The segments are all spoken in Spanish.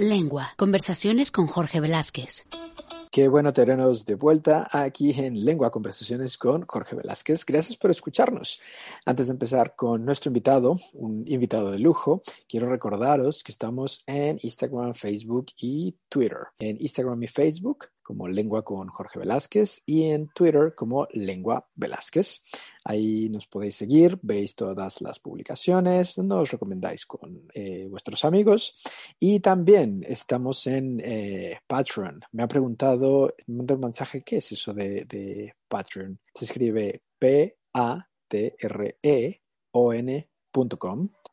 Lengua. Conversaciones con Jorge Velázquez. Qué bueno tenernos de vuelta aquí en Lengua Conversaciones con Jorge Velázquez. Gracias por escucharnos. Antes de empezar con nuestro invitado, un invitado de lujo, quiero recordaros que estamos en Instagram, Facebook y Twitter. En Instagram y Facebook como Lengua con Jorge Velázquez y en Twitter como Lengua Velázquez. Ahí nos podéis seguir, veis todas las publicaciones, nos recomendáis con eh, vuestros amigos y también estamos en eh, Patreon. Me ha preguntado, me un mensaje, ¿qué es eso de, de Patreon? Se escribe P-A-T-R-E-O-N.com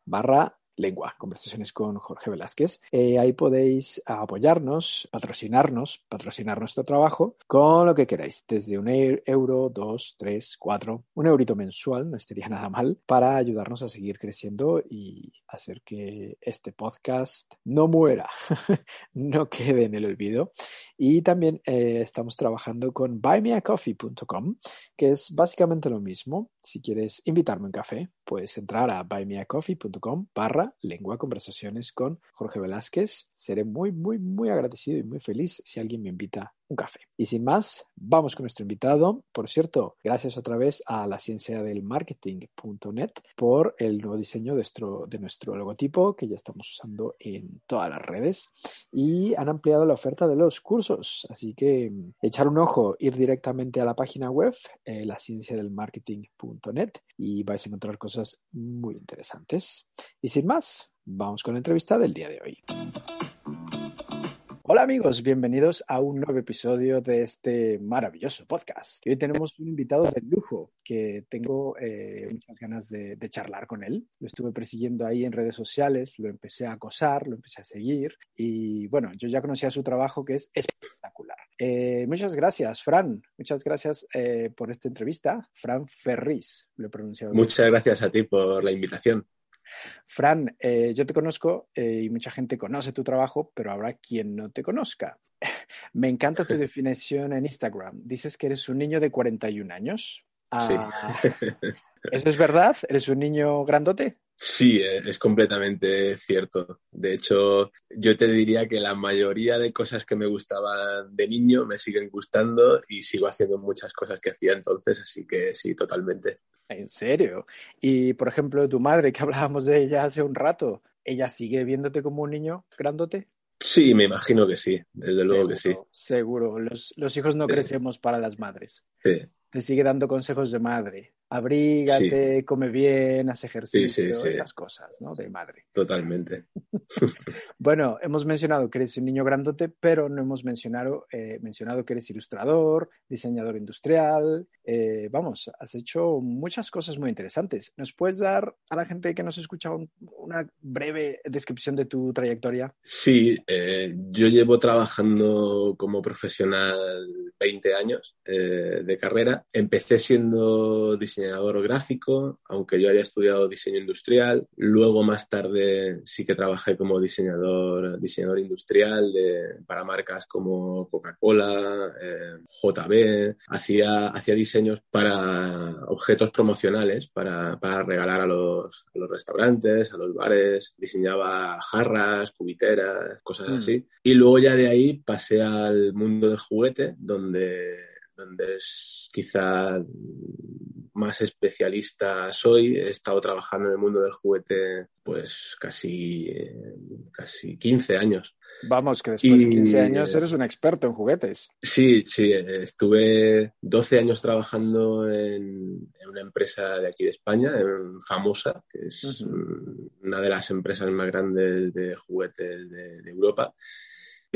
barra Lengua, conversaciones con Jorge Velázquez. Eh, ahí podéis apoyarnos, patrocinarnos, patrocinar nuestro trabajo con lo que queráis, desde un euro, dos, tres, cuatro, un eurito mensual, no estaría nada mal, para ayudarnos a seguir creciendo y hacer que este podcast no muera, no quede en el olvido. Y también eh, estamos trabajando con buymeacoffee.com, que es básicamente lo mismo. Si quieres invitarme un café, puedes entrar a buymeacoffee.com barra lengua conversaciones con Jorge Velázquez. Seré muy, muy, muy agradecido y muy feliz si alguien me invita un café. Y sin más, vamos con nuestro invitado. Por cierto, gracias otra vez a la ciencia del marketing.net por el nuevo diseño de nuestro, de nuestro logotipo que ya estamos usando en todas las redes y han ampliado la oferta de los cursos. Así que echar un ojo, ir directamente a la página web, eh, la ciencia del marketing.net y vais a encontrar cosas muy interesantes. Y sin más, vamos con la entrevista del día de hoy. Hola amigos, bienvenidos a un nuevo episodio de este maravilloso podcast. Hoy tenemos un invitado de lujo que tengo eh, muchas ganas de, charlar con él. Lo estuve persiguiendo ahí en redes sociales, lo empecé a acosar, lo empecé a seguir y bueno, yo ya conocía su trabajo que es espectacular. Eh, muchas gracias, Fran. Muchas gracias eh, por esta entrevista. Fran Ferris, lo he pronunciado. Muchas gracias a ti por la invitación. Fran, eh, yo te conozco eh, y mucha gente conoce tu trabajo, pero habrá quien no te conozca. Me encanta tu definición en Instagram. Dices que eres un niño de 41 años. sí. Ah, ¿Eso es verdad? ¿Eres un niño grandote? Sí, eh, es completamente cierto. De hecho, yo te diría que la mayoría de cosas que me gustaban de niño me siguen gustando y sigo haciendo muchas cosas que hacía entonces, así que sí, totalmente. ¿En serio? Y, por ejemplo, tu madre, que hablábamos de ella hace un rato, ¿ella sigue viéndote como un niño grandote? Sí, me imagino que sí, desde luego que sí. Seguro, los, los hijos no crecemos para las madres. Sí. Te sigue dando consejos de madre abrígate, come bien, haz ejercicio, esas cosas, ¿no? De madre. Totalmente. bueno, hemos mencionado que eres un niño grandote, pero no hemos mencionado, eh, mencionado que eres ilustrador, diseñador industrial. Eh, vamos, has hecho muchas cosas muy interesantes. ¿Nos puedes dar a la gente que nos escucha una breve descripción de tu trayectoria? Sí, eh, yo llevo trabajando como profesional 20 años de carrera. Empecé siendo diseñador diseñador gráfico, aunque yo había estudiado diseño industrial. Luego, más tarde, sí que trabajé como diseñador, diseñador industrial de, para marcas como Coca-Cola, eh, JB. Hacía, hacía diseños para objetos promocionales, para, para regalar a los, a los, restaurantes, a los bares. Diseñaba jarras, cubiteras, cosas mm. así. Y luego ya de ahí pasé al mundo del juguete, donde donde es quizá más especialista soy. He estado trabajando en el mundo del juguete pues casi, casi 15 años. Vamos, que después de 15 años eres un experto en juguetes. Sí, sí, estuve 12 años trabajando en, una empresa de aquí de España, famosa, que es una de las empresas más grandes de juguetes de Europa.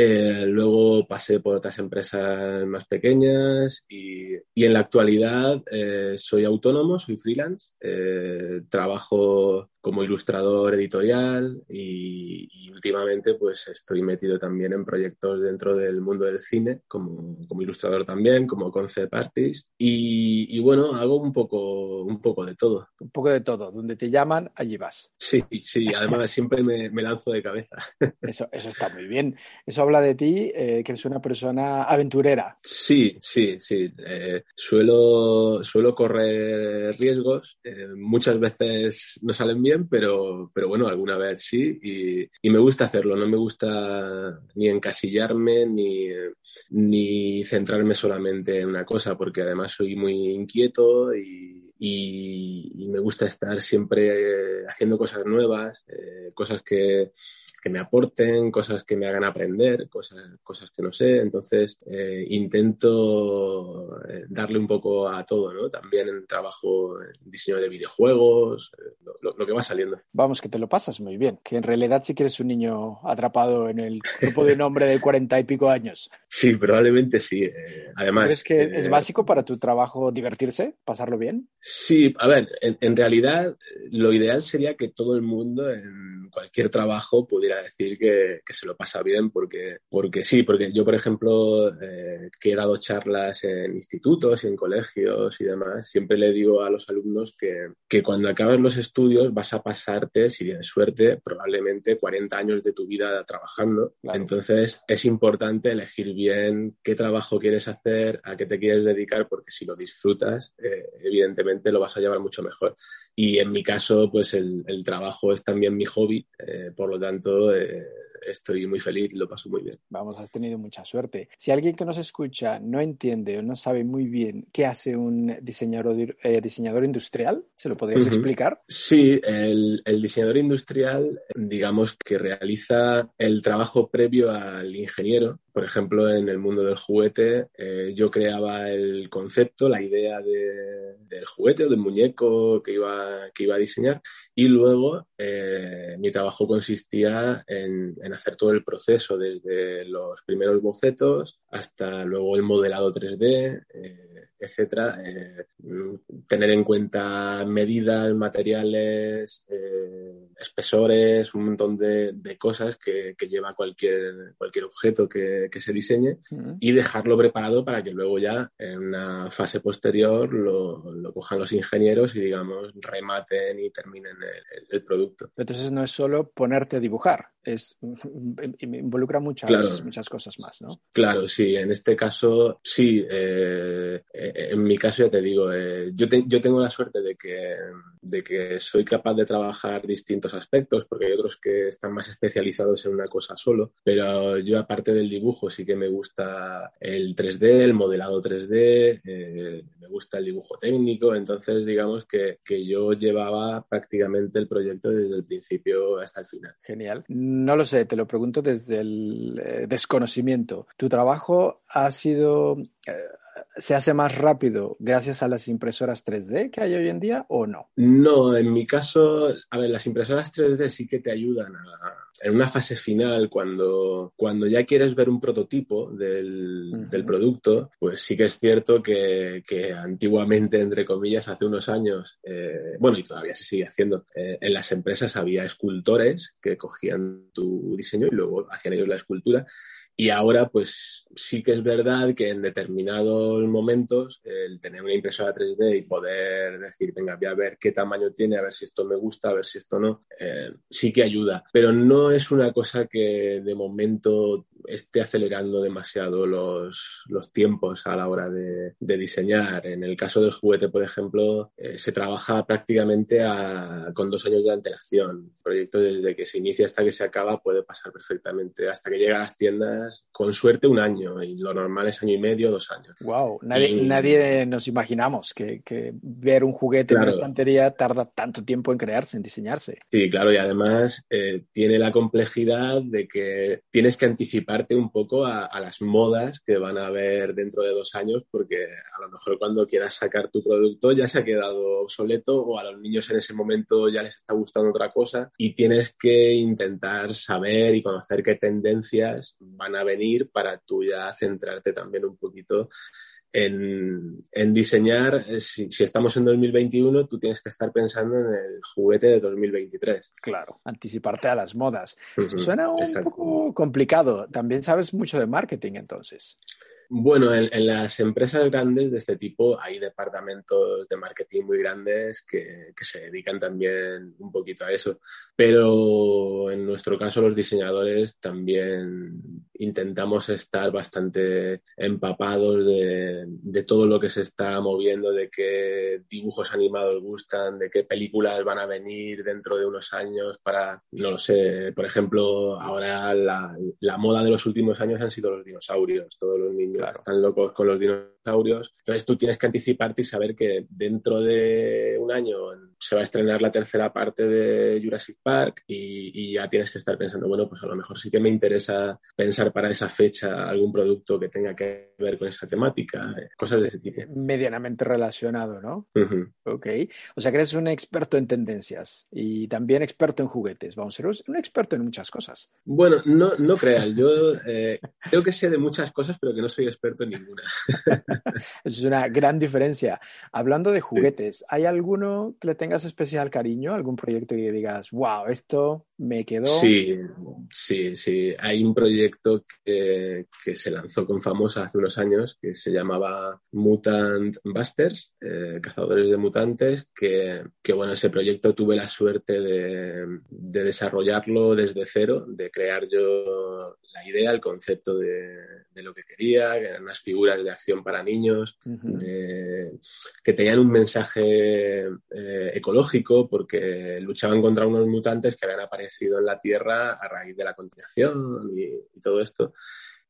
Eh, luego pasé por otras empresas más pequeñas y, en la actualidad eh, soy autónomo, soy freelance, eh, trabajo como ilustrador editorial y, últimamente pues estoy metido también en proyectos dentro del mundo del cine como, como ilustrador también, como concept artist y, bueno, hago un poco, un poco de todo. Un poco de todo, donde te llaman, allí vas. Sí, sí, además siempre me, me, lanzo de cabeza. Eso, eso está muy bien. Eso habla de ti, eh, que eres una persona aventurera. Sí, sí, sí. Eh, suelo, suelo correr riesgos, eh, muchas veces no salen bien pero, pero bueno, alguna vez sí. Y, y me gusta hacerlo, no me gusta ni encasillarme ni, ni centrarme solamente en una cosa, porque además soy muy inquieto y, y, me gusta estar siempre haciendo cosas nuevas, eh, cosas que, que me aporten, cosas que me hagan aprender, cosas, cosas que no sé. Entonces, eh, intento eh, darle un poco a todo, ¿no? También en trabajo en diseño de videojuegos, eh, lo, lo, que va saliendo. Vamos, que te lo pasas muy bien. Que en realidad sí que eres un niño atrapado en el grupo de un hombre de cuarenta y pico años. Sí, probablemente sí. además. ¿Crees que es básico para tu trabajo divertirse, pasarlo bien? Sí, a ver, en, en realidad lo ideal sería que todo el mundo en cualquier trabajo pudiera decir que, que, se lo pasa bien porque, porque sí, porque yo, por ejemplo, eh, que he dado charlas en institutos y en colegios y demás, siempre le digo a los alumnos que, que cuando acabes los estudios vas a pasarte, si tienes suerte, probablemente 40 años de tu vida trabajando. Claro. Entonces, es importante elegir bien qué trabajo quieres hacer, a qué te quieres dedicar, porque si lo disfrutas, eh, evidentemente lo vas a llevar mucho mejor. Y en mi caso, pues el, el trabajo es también mi hobby, eh, por lo tanto, eh, estoy muy feliz lo paso muy bien. Vamos, has tenido mucha suerte. Si alguien que nos escucha no entiende o no sabe muy bien qué hace un diseñador, eh, diseñador industrial, ¿se lo podrías uh -huh. explicar? Sí, el, el, diseñador industrial, digamos que realiza el trabajo previo al ingeniero. Por ejemplo, en el mundo del juguete, eh, yo creaba el concepto, la idea de, del juguete o del muñeco que iba, que iba a diseñar y luego eh, mi trabajo consistía en, en, hacer todo el proceso, desde los primeros bocetos hasta luego el modelado 3D, eh, etcétera. Eh, tener en cuenta medidas, materiales, eh, espesores, un montón de, de cosas que, que, lleva cualquier, cualquier objeto que, que se diseñe uh -huh. y dejarlo preparado para que luego ya en una fase posterior lo, lo cojan los ingenieros y digamos rematen y terminen el, el, producto. Entonces no es solo ponerte a dibujar, es involucra muchas, claro. muchas cosas más, ¿no? Claro, sí, en este caso sí. Eh, en mi caso ya te digo, eh, yo, te, yo, tengo la suerte de que, de que soy capaz de trabajar distintos aspectos, porque hay otros que están más especializados en una cosa solo, pero yo aparte del dibujo sí que me gusta el 3D, el modelado 3D, eh, me gusta el dibujo técnico, entonces digamos que, que yo llevaba prácticamente el proyecto desde el principio hasta el final. Genial. No lo sé, te lo pregunto desde el eh, desconocimiento. ¿Tu trabajo ha sido eh, se hace más rápido gracias a las impresoras 3D que hay hoy en día o no? No, en mi caso, a ver, las impresoras 3D sí que te ayudan a, en una fase final, cuando, cuando ya quieres ver un prototipo del, uh -huh. del producto, pues sí que es cierto que, que, antiguamente, entre comillas, hace unos años, eh, bueno, y todavía se sigue haciendo, eh, en las empresas había escultores que cogían tu diseño y luego hacían ellos la escultura. Y ahora, pues sí que es verdad que en determinados momentos el tener una impresora 3D y poder decir, venga, voy a ver qué tamaño tiene, a ver si esto me gusta, a ver si esto no, eh, sí que ayuda. Pero no es una cosa que de momento esté acelerando demasiado los, los tiempos a la hora de, diseñar. En el caso del juguete, por ejemplo, eh, se trabaja prácticamente a, con dos años de antelación. El proyecto desde que se inicia hasta que se acaba puede pasar perfectamente. Hasta que llega a las tiendas, con suerte, un año. Y lo normal es año y medio, dos años. Wow, nadie, y... nadie nos imaginamos que, que, ver un juguete claro. en una estantería tarda tanto tiempo en crearse, en diseñarse. Sí, claro, y además eh, tiene la complejidad de que tienes que anticiparte un poco a, a, las modas que van a haber dentro de dos años, porque a lo mejor cuando quieras sacar tu producto ya se ha quedado obsoleto o a los niños en ese momento ya les está gustando otra cosa y tienes que intentar saber y conocer qué tendencias van a venir para tú ya centrarte también un poquito en, en, diseñar, eh, si, si, estamos en 2021, tú tienes que estar pensando en el juguete de 2023. Claro, anticiparte a las modas. Uh -huh, Suena un exacto. poco complicado. También sabes mucho de marketing entonces. Bueno, en, las empresas grandes de este tipo hay departamentos de marketing muy grandes que, que, se dedican también un poquito a eso. Pero en nuestro caso los diseñadores también intentamos estar bastante empapados de, de todo lo que se está moviendo, de qué dibujos animados gustan, de qué películas van a venir dentro de unos años para, no lo sé, por ejemplo, ahora la, la moda de los últimos años han sido los dinosaurios. Todos los niños están locos con los dinosaurios. Entonces tú tienes que anticiparte y saber que dentro de un año se va a estrenar la tercera parte de Jurassic Park y, y ya tienes que estar pensando, bueno, pues a lo mejor sí que me interesa pensar para esa fecha algún producto que tenga que ver con esa temática, eh, cosas de ese tipo. Medianamente relacionado, ¿no? Ok. O sea que eres un experto en tendencias y también experto en juguetes. Vamos a ser un experto en muchas cosas. Bueno, no, no creas. Yo eh, creo que sé de muchas cosas, pero que no soy experto en ninguna. Es una gran diferencia. Hablando de juguetes, ¿hay alguno que le tengas especial cariño? ¿Algún proyecto que digas, wow, esto me quedó? Sí, sí, sí. Hay un proyecto que, que se lanzó con Famosa hace unos años que se llamaba Mutant Busters, eh, Cazadores de Mutantes, que, que, bueno, ese proyecto tuve la suerte de, de desarrollarlo desde cero, de crear yo la idea, el concepto de, de lo que quería, que eran unas figuras de acción para niños, uh -huh. de, que tenían un mensaje eh, ecológico porque luchaban contra unos mutantes que habían aparecido en la Tierra a raíz de la contaminación y, y todo esto.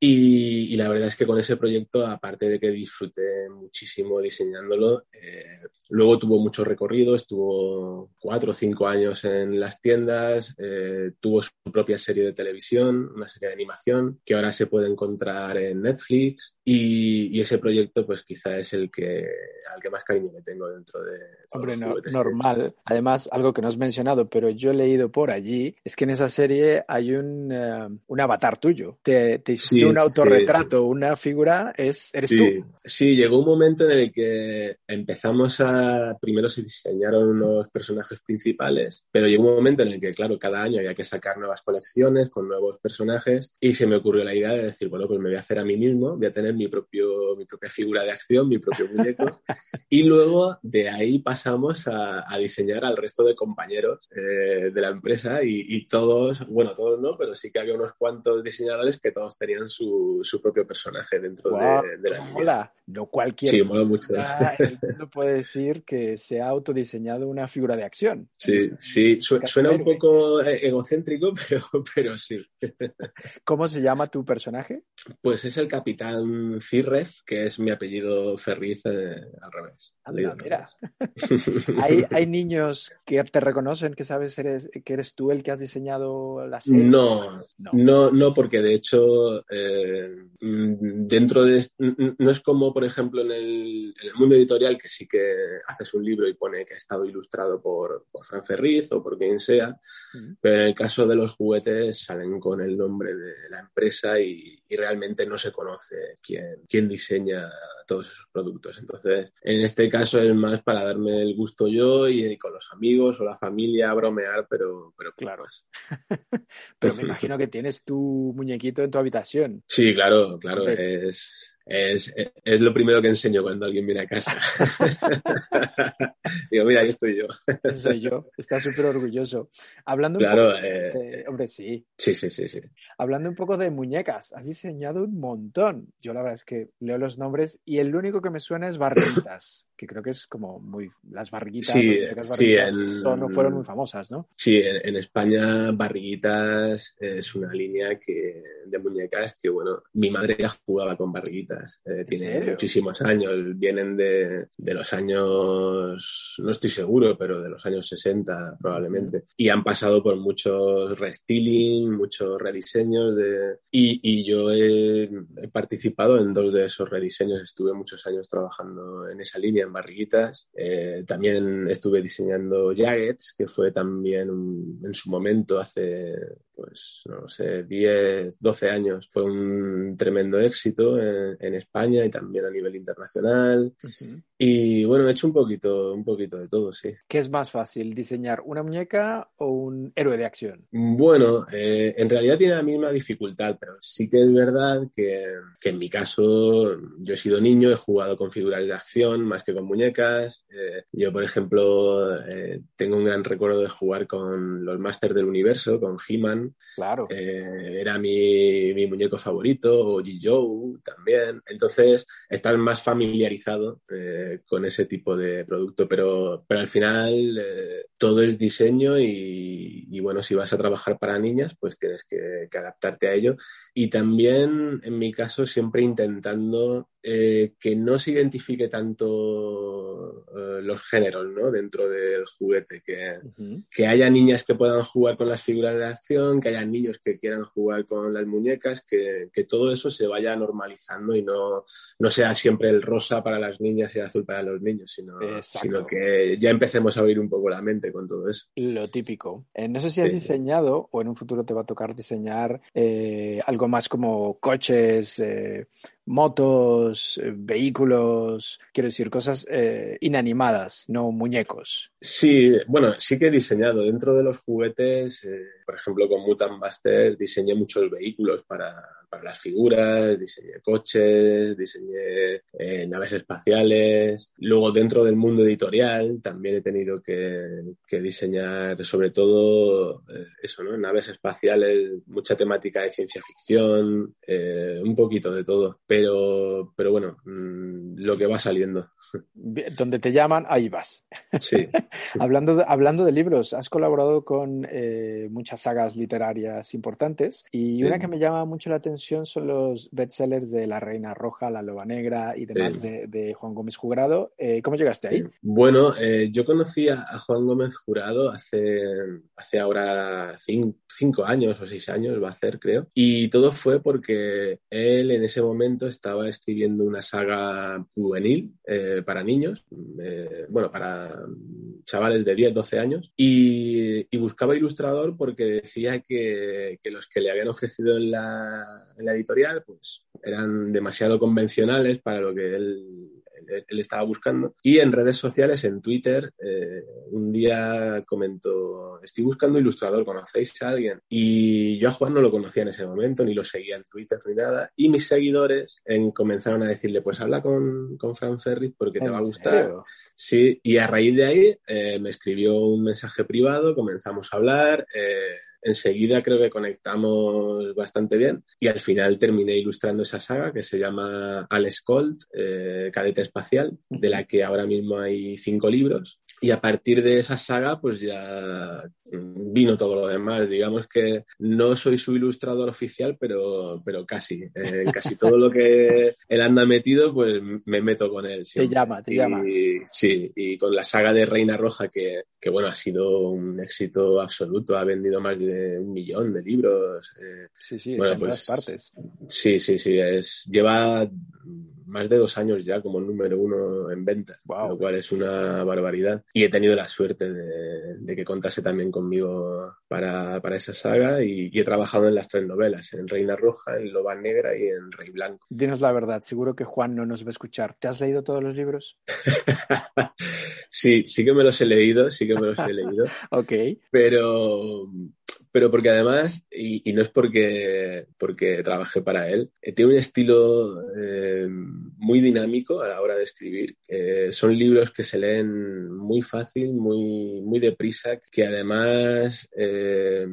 Y, y, la verdad es que con ese proyecto, aparte de que disfruté muchísimo diseñándolo, eh, luego tuvo mucho recorrido, estuvo cuatro o cinco años en las tiendas, eh, tuvo su propia serie de televisión, una serie de animación que ahora se puede encontrar en Netflix y, y ese proyecto pues quizá es el que al que más cariño le tengo dentro de... Hombre, no, normal. Además, algo que no has mencionado, pero yo he leído por allí, es que en esa serie hay un, uh, un avatar tuyo. Te, te sí un autorretrato, sí. una figura, es, eres sí, tú. Sí, llegó un momento en el que empezamos a. Primero se diseñaron unos personajes principales, pero llegó un momento en el que, claro, cada año había que sacar nuevas colecciones con nuevos personajes y se me ocurrió la idea de decir, bueno, pues me voy a hacer a mí mismo, voy a tener mi, propio, mi propia figura de acción, mi propio muñeco. y luego de ahí pasamos a, a diseñar al resto de compañeros eh, de la empresa y, y todos, bueno, todos no, pero sí que había unos cuantos diseñadores que todos tenían su su, propio personaje dentro wow, de, de, la mola. No cualquier sí, mola mucho. no puede decir que se ha autodiseñado una figura de acción. Sí, sí, Su, suena un poco egocéntrico, pero, pero sí. ¿Cómo se llama tu personaje? Pues es el capitán Cirref, que es mi apellido Ferriz eh, al revés. Anda, mira. ¿Hay, ¿Hay, niños que te reconocen que sabes eres, que eres tú el que has diseñado la serie? No, no, no, no porque de hecho eh, dentro de no es como por ejemplo en el, en el, mundo editorial que sí que haces un libro y pone que ha estado ilustrado por, por Fran Ferriz o por quien sea, uh -huh. pero en el caso de los juguetes salen con el nombre de la empresa y, y realmente no se conoce quién, quién diseña todos esos productos. Entonces, en este caso es más para darme el gusto yo y, y con los amigos o la familia bromear, pero, pero claro. pero me imagino que tienes tu muñequito en tu habitación. Sí, claro, claro. Es, es, es, lo primero que enseño cuando alguien viene a casa. Digo, mira, ahí estoy yo. Soy yo. Está súper orgulloso. Hablando claro, un poco eh, de, hombre, sí. Sí, sí, sí, sí. Hablando un poco de muñecas, has diseñado un montón. Yo la verdad es que leo los nombres y el único que me suena es Barritas, que creo que es como muy... Las barriguitas, sí, las sí, no fueron muy famosas, ¿no? Sí, en, en, España Barriguitas es una línea que, de muñecas que, bueno, mi madre ya jugaba con Barriguitas. Eh, tiene muchísimos años, vienen de, de, los años, no estoy seguro, pero de los años 60 probablemente. Y han pasado por muchos restyling, muchos rediseños de... Y, y yo he, he, participado en dos de esos rediseños, estuve muchos años trabajando en esa línea, en Barriguitas. Eh, también estuve diseñando Jaggets, que fue también un, en su momento, hace, pues, no sé, 10, 12 años, fue un tremendo éxito en, España y también a nivel internacional. Y bueno, he hecho un poquito, un poquito de todo, sí. ¿Qué es más fácil, diseñar una muñeca o un héroe de acción? Bueno, eh, en realidad tiene la misma dificultad, pero sí que es verdad que, que, en mi caso yo he sido niño, he jugado con figuras de acción más que con muñecas. Eh, yo, por ejemplo, eh, tengo un gran recuerdo de jugar con los Masters del Universo, con He-Man. Claro. era mi, mi, muñeco favorito, o G-Joe también. Entonces, estar más familiarizado con ese tipo de producto, pero, pero al final eh, todo es diseño y, bueno, si vas a trabajar para niñas, pues tienes que adaptarte a ello. Y también, en mi caso, siempre intentando eh, que no se identifique tanto eh, los géneros ¿no? dentro del juguete, que, uh -huh. que, haya niñas que puedan jugar con las figuras de acción, que haya niños que quieran jugar con las muñecas, que, que todo eso se vaya normalizando y no, no, sea siempre el rosa para las niñas y el azul para los niños, sino, sino que ya empecemos a abrir un poco la mente con todo eso. Lo típico. Eh, no sé si has sí. diseñado o en un futuro te va a tocar diseñar algo más como coches, motos, eh, vehículos, quiero decir, cosas eh, inanimadas, no muñecos. Sí, bueno, sí que he diseñado dentro de los juguetes, eh, por ejemplo, con Mutant Buster diseñé muchos vehículos para, para las figuras, diseñé coches, diseñé eh, naves espaciales. Luego, dentro del mundo editorial, también he tenido que, que diseñar, sobre todo, eh, eso, ¿no? Naves espaciales, mucha temática de ciencia ficción, eh, un poquito de todo. Pero, pero bueno, mmm, lo que va saliendo. Donde te llaman, ahí vas. Sí. hablando, de, hablando de libros, has colaborado con eh, muchas sagas literarias importantes y sí. una que me llama mucho la atención son los bestsellers de La Reina Roja, La Loba Negra y demás sí. de, de, Juan Gómez Jurado. Eh, ¿Cómo llegaste ahí? Bueno, eh, yo conocí a Juan Gómez Jurado hace, hace ahora cinco, cinco, años o seis años, va a ser, creo. Y todo fue porque él en ese momento estaba escribiendo una saga juvenil eh, para niños, eh, bueno, para chavales de 10, 12 años, y, y buscaba ilustrador porque decía que, que, los que le habían ofrecido en la, en la editorial pues eran demasiado convencionales para lo que él él estaba buscando. Y en redes sociales, en Twitter, eh, un día comentó, estoy buscando ilustrador, ¿conocéis a alguien? Y yo a Juan no lo conocía en ese momento, ni lo seguía en Twitter ni nada. Y mis seguidores en, comenzaron a decirle, pues habla con, con Fran Ferris porque te va a gustar. Serio? Sí, y a raíz de ahí eh, me escribió un mensaje privado, comenzamos a hablar. Eh, enseguida creo que conectamos bastante bien y al final terminé ilustrando esa saga que se llama Alex Colt, eh, Cadete Espacial, de la que ahora mismo hay cinco libros. Y a partir de esa saga, pues ya vino todo lo demás. Digamos que no soy su ilustrador oficial, pero, pero casi. Eh, en casi todo lo que él anda metido, pues me meto con él. Siempre. Te llama, te y, llama. Sí, y con la saga de Reina Roja, que, que bueno, ha sido un éxito absoluto. Ha vendido más de un millón de libros. Eh, sí, sí, bueno, está en pues, todas partes. Sí, sí, sí. Es, lleva más de dos años ya como número uno en venta, wow. lo cual es una barbaridad. Y he tenido la suerte de, de que contase también conmigo para, para esa saga y, y, he trabajado en las tres novelas, en Reina Roja, en Loba Negra y en Rey Blanco. Dinos la verdad, seguro que Juan no nos va a escuchar. ¿Te has leído todos los libros? sí, sí que me los he leído, sí que me los he leído. ok. Pero pero porque además, y, y, no es porque, porque trabajé para él, eh, tiene un estilo eh, muy dinámico a la hora de escribir. Eh, son libros que se leen muy fácil, muy, muy deprisa, que además eh,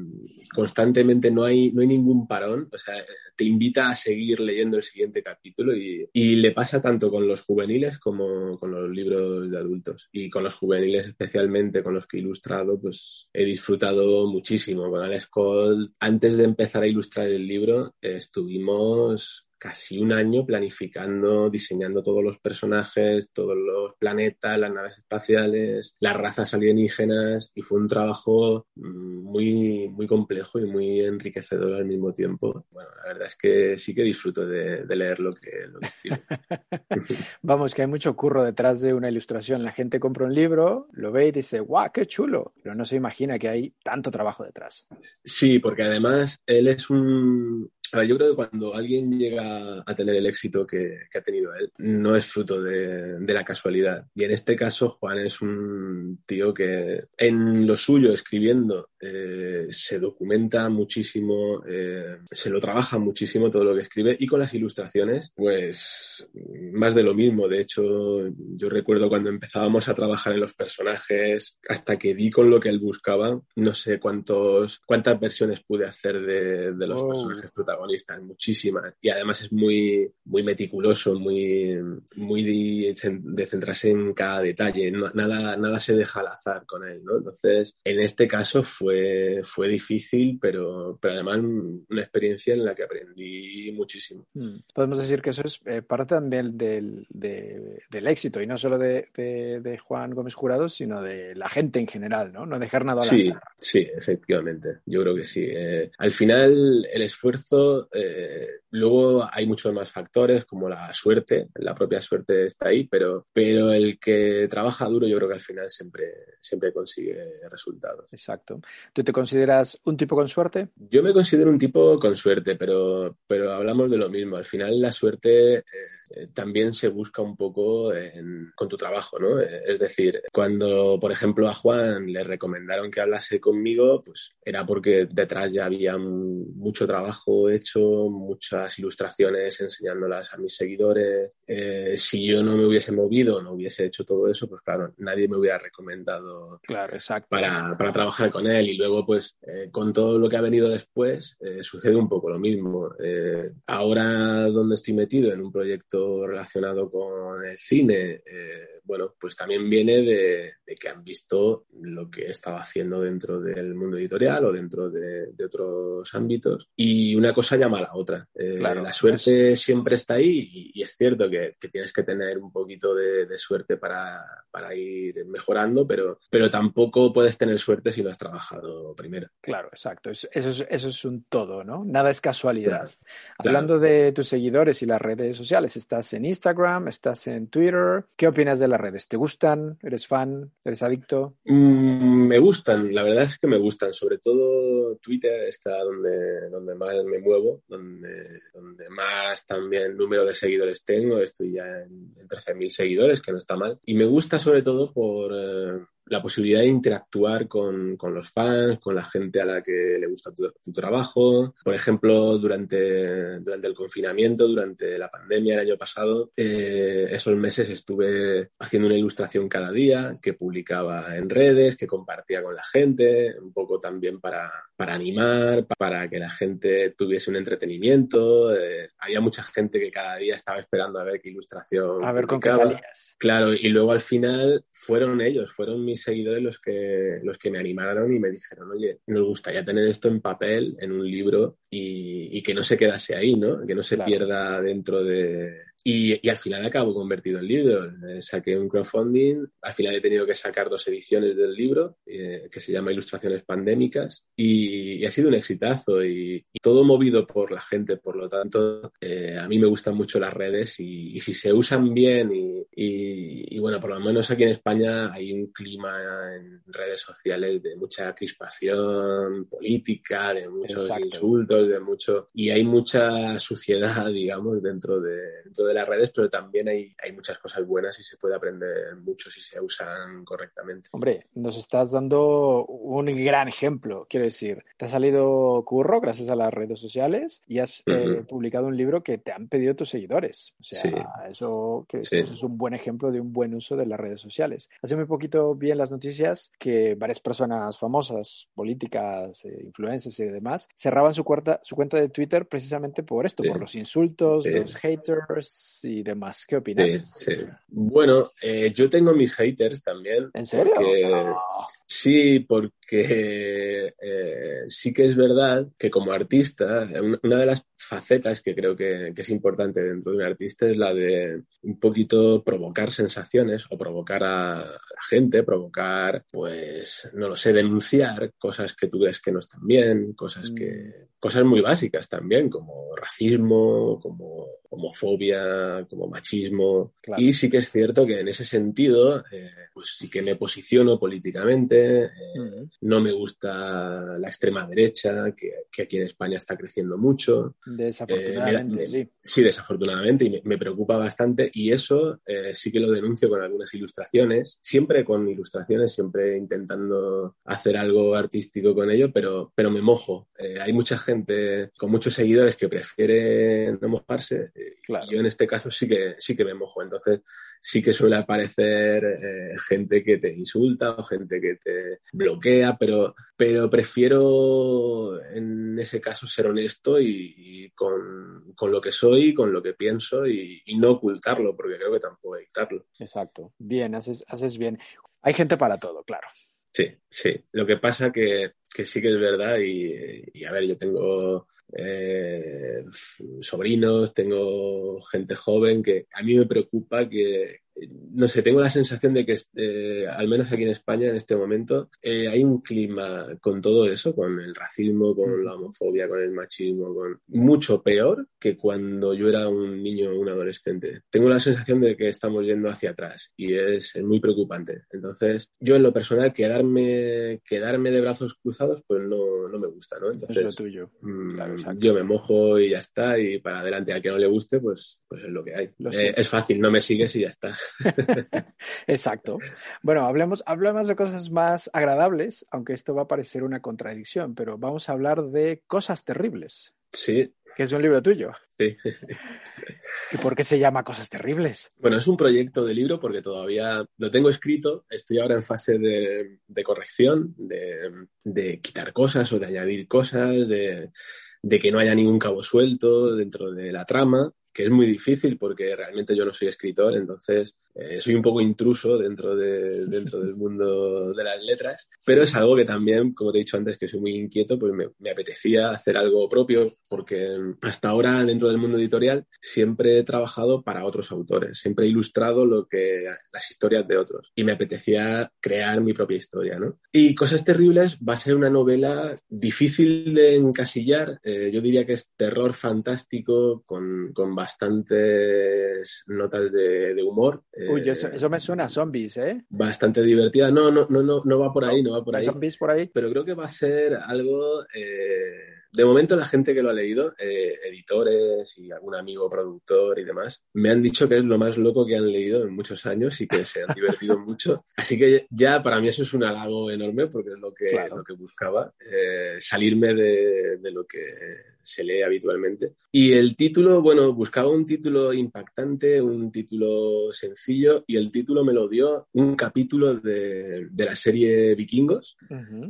constantemente no hay, no hay ningún parón, o sea, te invita a seguir leyendo el siguiente capítulo y, y le pasa tanto con los juveniles como con los libros de adultos. Y con los juveniles especialmente, con los que he ilustrado, pues he disfrutado muchísimo con Alex Colt. Antes de empezar a ilustrar el libro, eh, estuvimos casi un año planificando, diseñando todos los personajes, todos los planetas, las naves espaciales, las razas alienígenas y fue un trabajo muy, muy complejo y muy enriquecedor al mismo tiempo. Bueno, la verdad es que sí que disfruto de, de leer lo que, lo que Vamos, que hay mucho curro detrás de una ilustración. La gente compra un libro, lo ve y dice, guau, qué chulo, pero no se imagina que hay tanto trabajo detrás. Sí, porque además él es un Yo creo que cuando alguien llega a tener el éxito que, ha tenido él, no es fruto de, la casualidad. Y en este caso, Juan es un tío que en lo suyo, escribiendo, eh, se documenta muchísimo, eh, se lo trabaja muchísimo todo lo que escribe y con las ilustraciones, pues más de lo mismo. De hecho, yo recuerdo cuando empezábamos a trabajar en los personajes, hasta que di con lo que él buscaba, no sé cuántos, cuántas versiones pude hacer de, los oh. personajes protagonistas, muchísimas. Y además es muy, muy meticuloso, muy, muy de, centrarse en cada detalle. nada, nada se deja al azar con él, ¿no? Entonces, en este caso fue, fue difícil, pero, pero además una experiencia en la que aprendí muchísimo. Hmm. Podemos decir que eso es eh, parte también del, del, éxito, y no solo de, de, Juan Gómez Jurado, sino de la gente en general, ¿no? No dejar nada al sí, azar. Sí, efectivamente. Yo creo que sí. Eh, al final, el esfuerzo, eh, luego hay muchos más factores, como la suerte, la propia suerte está ahí, pero, pero el que trabaja duro, yo creo que al final siempre, siempre consigue resultados. Exacto. ¿Tú te consideras un tipo con suerte? Yo me considero un tipo con suerte, pero, pero hablamos de lo mismo. Al final, la suerte. Eh, también se busca un poco con tu trabajo, ¿no? Eh, es decir, cuando, por ejemplo, a Juan le recomendaron que hablase conmigo, pues era porque detrás ya había mucho trabajo hecho, muchas ilustraciones enseñándolas a mis seguidores. Eh, si yo no me hubiese movido, no hubiese hecho todo eso, pues claro, nadie me hubiera recomendado claro, exacto. Para, para trabajar con él. Y luego, pues, con todo lo que ha venido después, sucede un poco lo mismo. ahora donde estoy metido en un proyecto relacionado con el cine, eh, bueno, pues también viene de, que han visto lo que estaba haciendo dentro del mundo editorial o dentro de, otros ámbitos y una cosa llama a la otra. Eh, la suerte siempre está ahí y, es cierto que, tienes que tener un poquito de, suerte para, ir mejorando, pero, pero tampoco puedes tener suerte si no has trabajado primero. Claro, exacto. Eso es, eso es un todo, ¿no? Nada es casualidad. Hablando de tus seguidores y las redes sociales, estás en Instagram, estás en Twitter. ¿Qué opinas de redes? ¿Te gustan? ¿Eres fan? ¿Eres adicto? Mm, me gustan, la verdad es que me gustan. Sobre todo Twitter está donde, donde más me muevo, donde, donde más también número de seguidores tengo. Estoy ya en, en 13.000 seguidores, que no está mal. Y me gusta sobre todo por... Eh, la posibilidad de interactuar con, con, los fans, con la gente a la que le gusta tu, trabajo. Por ejemplo, durante, durante el confinamiento, durante la pandemia el año pasado, eh, esos meses estuve haciendo una ilustración cada día que publicaba en redes, que compartía con la gente, un poco también para, para animar, para que la gente tuviese un entretenimiento. Eh, había mucha gente que cada día estaba esperando a ver qué ilustración. A ver con qué salías. Claro, y luego al final fueron ellos, fueron mis seguidores los que, los que me animaron y me dijeron, oye, nos gustaría tener esto en papel, en un libro, y, que no se quedase ahí, ¿no? Que no se pierda dentro de, y, al final acabo convertido en libro. Saqué un crowdfunding, al final he tenido que sacar dos ediciones del libro, eh, que se llama Ilustraciones Pandémicas, y, ha sido un exitazo. Y, todo movido por la gente. Por lo tanto, eh, a mí me gustan mucho las redes. Y, si se usan bien y, bueno, por lo menos aquí en España hay un clima en redes sociales de mucha crispación política, de muchos insultos, de mucho... Y hay mucha suciedad, digamos, dentro de, dentro de las redes, pero también hay, hay muchas cosas buenas y se puede aprender mucho si se usan correctamente. Hombre, nos estás dando un gran ejemplo, quiero decir, te ha salido curro gracias a las redes sociales y has eh, publicado un libro que te han pedido tus seguidores. O sea, eso, que es un buen ejemplo de un buen uso de las redes sociales. Hace muy poquito vi en las noticias que varias personas famosas, políticas, eh, influencers y demás, cerraban su cuenta, su cuenta de Twitter precisamente por esto, por los insultos, los haters, y demás. ¿Qué opinas? Sí, Bueno, eh, yo tengo mis haters también. ¿En serio? Sí, porque eh, sí que es verdad que como artista, una de las facetas que creo que, es importante dentro de un artista es la de un poquito provocar sensaciones o provocar a la gente, provocar, pues, no lo sé, denunciar cosas que tú ves que no están bien, cosas que, mm. Cosas muy básicas también, como racismo, como homofobia, como machismo. Y sí que es cierto que en ese sentido, eh, pues sí que me posiciono políticamente, eh, no me gusta la extrema derecha, que, aquí en España está creciendo mucho. Desafortunadamente, sí. Sí, desafortunadamente, y me, preocupa bastante, y eso sí que lo denuncio con algunas ilustraciones, siempre con ilustraciones, siempre intentando hacer algo artístico con ello, pero, pero me mojo. hay mucha gente con muchos seguidores que prefiere no mojarse y yo en este caso sí que, sí que me mojo. Entonces sí que suele aparecer eh, gente que te insulta o gente que te bloquea, pero, pero prefiero en ese caso ser honesto y, con, con, lo que soy, con lo que pienso y, no ocultarlo, porque creo que tampoco evitarlo. Exacto. Bien, haces, haces bien. Hay gente para todo, claro. Sí, sí. Lo que pasa que, que sí que es verdad y, a ver, yo tengo eh, sobrinos, tengo gente joven que a mí me preocupa que, no sé, tengo la sensación de que, eh, al menos aquí en España en este momento, eh, hay un clima con todo eso, con el racismo, con la homofobia, con el machismo, con mucho peor que cuando yo era un niño o un adolescente. Tengo la sensación de que estamos yendo hacia atrás y es, muy preocupante. Entonces, yo en lo personal, quedarme, quedarme de brazos cruzados, pues no, no me gusta, ¿no? Entonces, es lo tuyo. Mm, yo me mojo y ya está, y para adelante, al que no le guste, pues, pues es lo que hay. Eh, es fácil, no me sigues y ya está. Exacto. Bueno, hablemos, hablemos de cosas más agradables, aunque esto va a parecer una contradicción, pero vamos a hablar de cosas terribles. Sí. Que es un libro tuyo. Sí. ¿Y por qué se llama Cosas Terribles? Bueno, es un proyecto de libro porque todavía lo tengo escrito. Estoy ahora en fase de, corrección, de, de, quitar cosas o de añadir cosas, de, de que no haya ningún cabo suelto dentro de la trama que es muy difícil porque realmente yo no soy escritor, entonces eh, soy un poco intruso dentro, de, dentro del mundo de las letras, pero es algo que también, como te he dicho antes, que soy muy inquieto, pues me, me apetecía hacer algo propio porque hasta ahora dentro del mundo editorial siempre he trabajado para otros autores, siempre he ilustrado lo que, las historias de otros y me apetecía crear mi propia historia, ¿no? Y Cosas Terribles va a ser una novela difícil de encasillar, eh, yo diría que es terror fantástico con, con bastantes notas de, humor. Uy, eso, me suena a zombies, ¿eh? Bastante divertida. No, no, no, no, no va por ahí, no, va por ahí. Zombies por ahí. Pero creo que va a ser algo. Eh, de momento, la gente que lo ha leído, eh, editores y algún amigo productor y demás, me han dicho que es lo más loco que han leído en muchos años y que se han divertido mucho. Así que ya para mí eso es un halago enorme porque es lo que, lo que buscaba, eh, salirme de, de lo que se lee habitualmente. Y el título, bueno, buscaba un título impactante, un título sencillo, y el título me lo dio un capítulo de, de la serie Vikingos,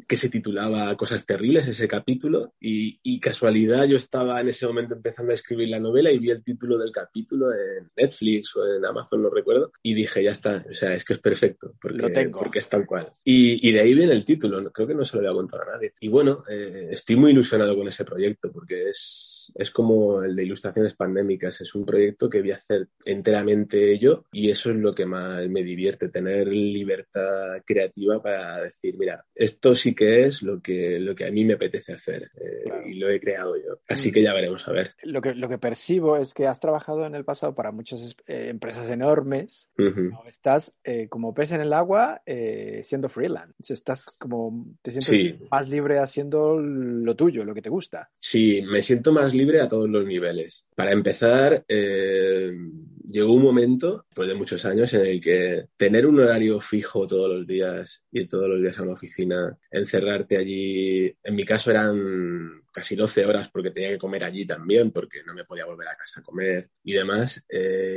que se titulaba Cosas Terribles, ese capítulo, y, y, casualidad yo estaba en ese momento empezando a escribir la novela y vi el título del capítulo en Netflix o en Amazon, no recuerdo, y dije, ya está, o sea, es que es perfecto, porque, lo tengo. porque es tal cual. Y, y, de ahí viene el título, creo que no se lo había contado a nadie. Y bueno, eh, estoy muy ilusionado con ese proyecto, porque es, es como el de ilustraciones pandémicas. Es un proyecto que voy a hacer enteramente yo y eso es lo que más me divierte, tener libertad creativa para decir, mira, esto sí que es lo que, lo que a mí me apetece hacer eh, y lo he creado yo. Así que ya veremos a ver. Lo que, lo que percibo es que has trabajado en el pasado para muchas eh, empresas enormes. Estás eh, como pez en el agua siendo freelance. Estás como, te sientes más libre haciendo lo tuyo, lo que te gusta. Sí, me siento más libre a todos los niveles. Para empezar, eh, llegó un momento, después de muchos años, en el que tener un horario fijo todos los días, ir todos los días a una oficina, encerrarte allí, en mi caso eran casi 12 horas porque tenía que comer allí también, porque no me podía volver a casa a comer y demás, eh,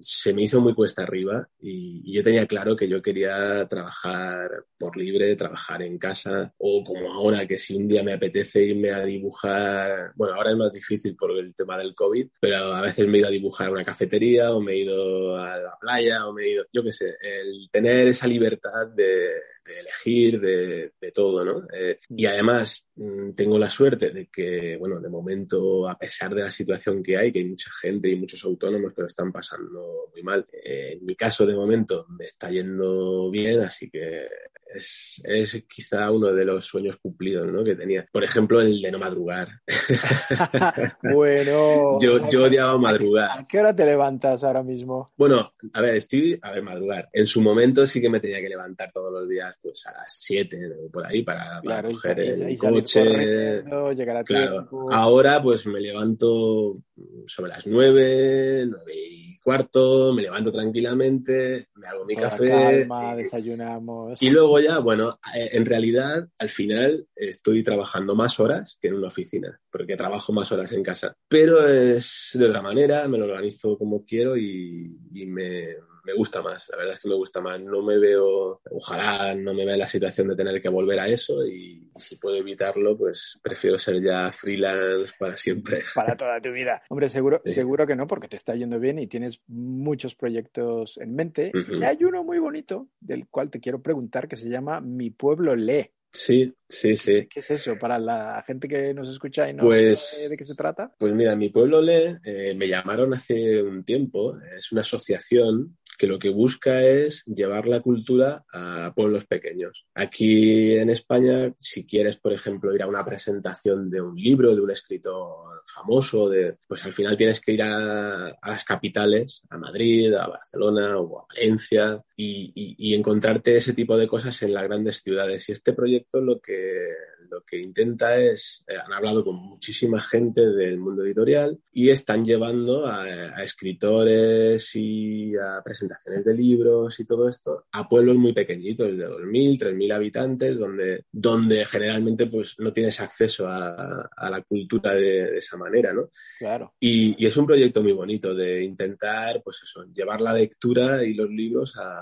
se me hizo muy cuesta arriba y, yo tenía claro que yo quería trabajar por libre, trabajar en casa o como ahora que si un día me apetece irme a dibujar, bueno, ahora es más difícil por el tema del COVID, pero a veces me he ido a dibujar a una cafetería o me he ido a la playa o me he ido, yo qué sé, el tener esa libertad de de elegir, de, todo, ¿no? Eh, y además mm, tengo la suerte de que, bueno, de momento, a pesar de la situación que hay, que hay mucha gente y muchos autónomos que lo están pasando muy mal, eh, en mi caso, de momento, me está yendo bien, así que es, es, quizá uno de los sueños cumplidos ¿no? que tenía. Por ejemplo, el de no madrugar. bueno. yo, yo odiaba madrugar. ¿A qué hora te levantas ahora mismo? Bueno, a ver, estoy, a ver, madrugar. En su momento sí que me tenía que levantar todos los días pues a las 7 por ahí para, para claro, coger y, el y coche. Llegar a claro. Ahora pues me levanto sobre las 9, 9 y cuarto, me levanto tranquilamente, me hago mi Toda café. calma, y- desayunamos. y luego ya, bueno, eh, en realidad al final estoy trabajando más horas que en una oficina, porque trabajo más horas en casa. Pero es de otra manera, me lo organizo como quiero y, y me, me gusta más. La verdad es que me gusta más. No me veo, ojalá no me vea en la situación de tener que volver a eso y si puedo evitarlo, pues prefiero ser ya freelance para siempre. para toda tu vida. Hombre, seguro, Sí. seguro que no, porque te está yendo bien y tienes muchos proyectos en mente. Y hay uno muy bonito del cual te quiero preguntar que se llama Mi pueblo lee. Sí, sí, ¿Qué, sí. qué es eso? Para la gente que nos escucha y no Pues- sabe de qué se trata. Pues mira, mi pueblo lee, eh, me llamaron hace un tiempo, es una asociación que lo que busca es llevar la cultura a pueblos pequeños. Aquí en España, si quieres, por ejemplo, ir a una presentación de un libro, de un escritor famoso, de, pues al final tienes que ir a, a las capitales, a Madrid, a Barcelona o a Valencia, y, y- y encontrarte ese tipo de cosas en las grandes ciudades. Y este proyecto lo que, lo que intenta es, eh, han hablado con muchísima gente del mundo editorial y están llevando a, a escritores y a presentaciones de libros y todo esto a pueblos muy pequeñitos, de 2.000, 3.000 habitantes, donde, donde generalmente pues, no tienes acceso a, a la cultura de, de esa manera, ¿no? Claro. Y, y es un proyecto muy bonito de intentar, pues eso, llevar la lectura y los libros a,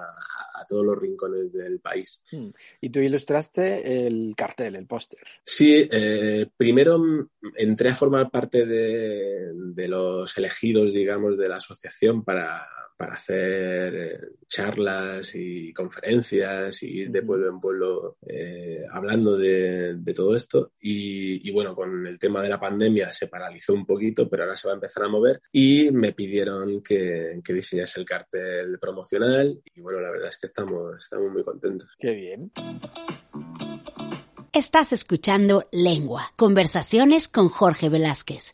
a todos los rincones del país. Hmm. Y tú ilustraste el cartel, el póster. Sí, eh, primero mm, entré a formar parte de, de los elegidos, digamos, de la asociación para, para hacer eh, charlas y conferencias y ir de pueblo en pueblo eh, hablando de, de todo esto. Y, y bueno, con el tema de la pandemia se paralizó un poquito, pero ahora se va a empezar a mover y me pidieron que, que diseñase el cartel promocional y bueno, la verdad es que estamos, estamos muy contentos. Qué bien. Estás escuchando Lengua, conversaciones con Jorge Velázquez.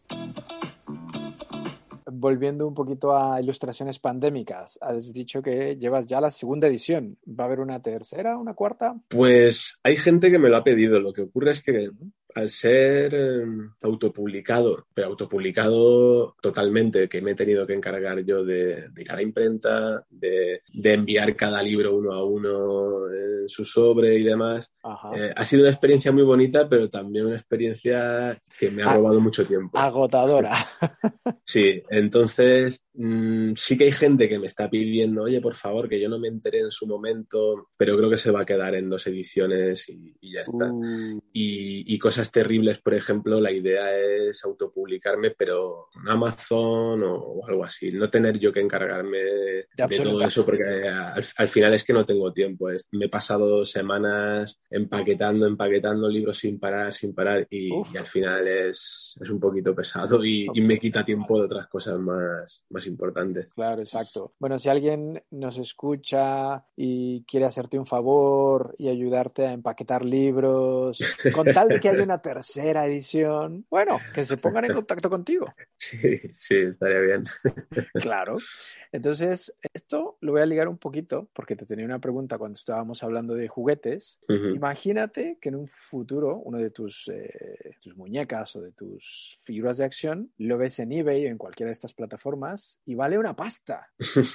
Volviendo un poquito a ilustraciones pandémicas, has dicho que llevas ya la segunda edición. ¿Va a haber una tercera, una cuarta? Pues hay gente que me lo ha pedido. Lo que ocurre es que al ser eh, autopublicado, pero autopublicado totalmente, que me he tenido que encargar yo de, de ir a la imprenta, de, de enviar cada libro uno a uno en su sobre y demás, eh, ha sido una experiencia muy bonita, pero también una experiencia que me ha Ah. robado mucho tiempo. Agotadora. Sí, entonces mm, sí que hay gente que me está pidiendo, oye, por favor, que yo no me enteré en su momento, pero creo que se va a quedar en dos ediciones y, y ya está. Uh, Y, y cosas terribles, por ejemplo, la idea es autopublicarme, pero en Amazon o, algo así. No tener yo que encargarme de, todo eso, porque al, al final es que no tengo tiempo. Es- me he pasado semanas empaquetando, empaquetando libros sin parar, sin parar, y, al final es, es un poquito pesado y, y me quita tiempo de otras cosas más, más importantes. Claro, exacto. Bueno, si alguien nos escucha y quiere hacerte un favor y ayudarte a empaquetar libros, con tal de que haya una tercera edición, bueno, que se pongan en contacto contigo. Sí, sí, estaría bien. Claro. Entonces, esto lo voy a ligar un poquito porque te tenía una pregunta cuando estábamos hablando de juguetes. Imagínate que en un futuro uno de tus, eh, tus muñecas o de tus figuras de acción lo ves en eBay o en cualquiera de estas plataformas y vale una pasta,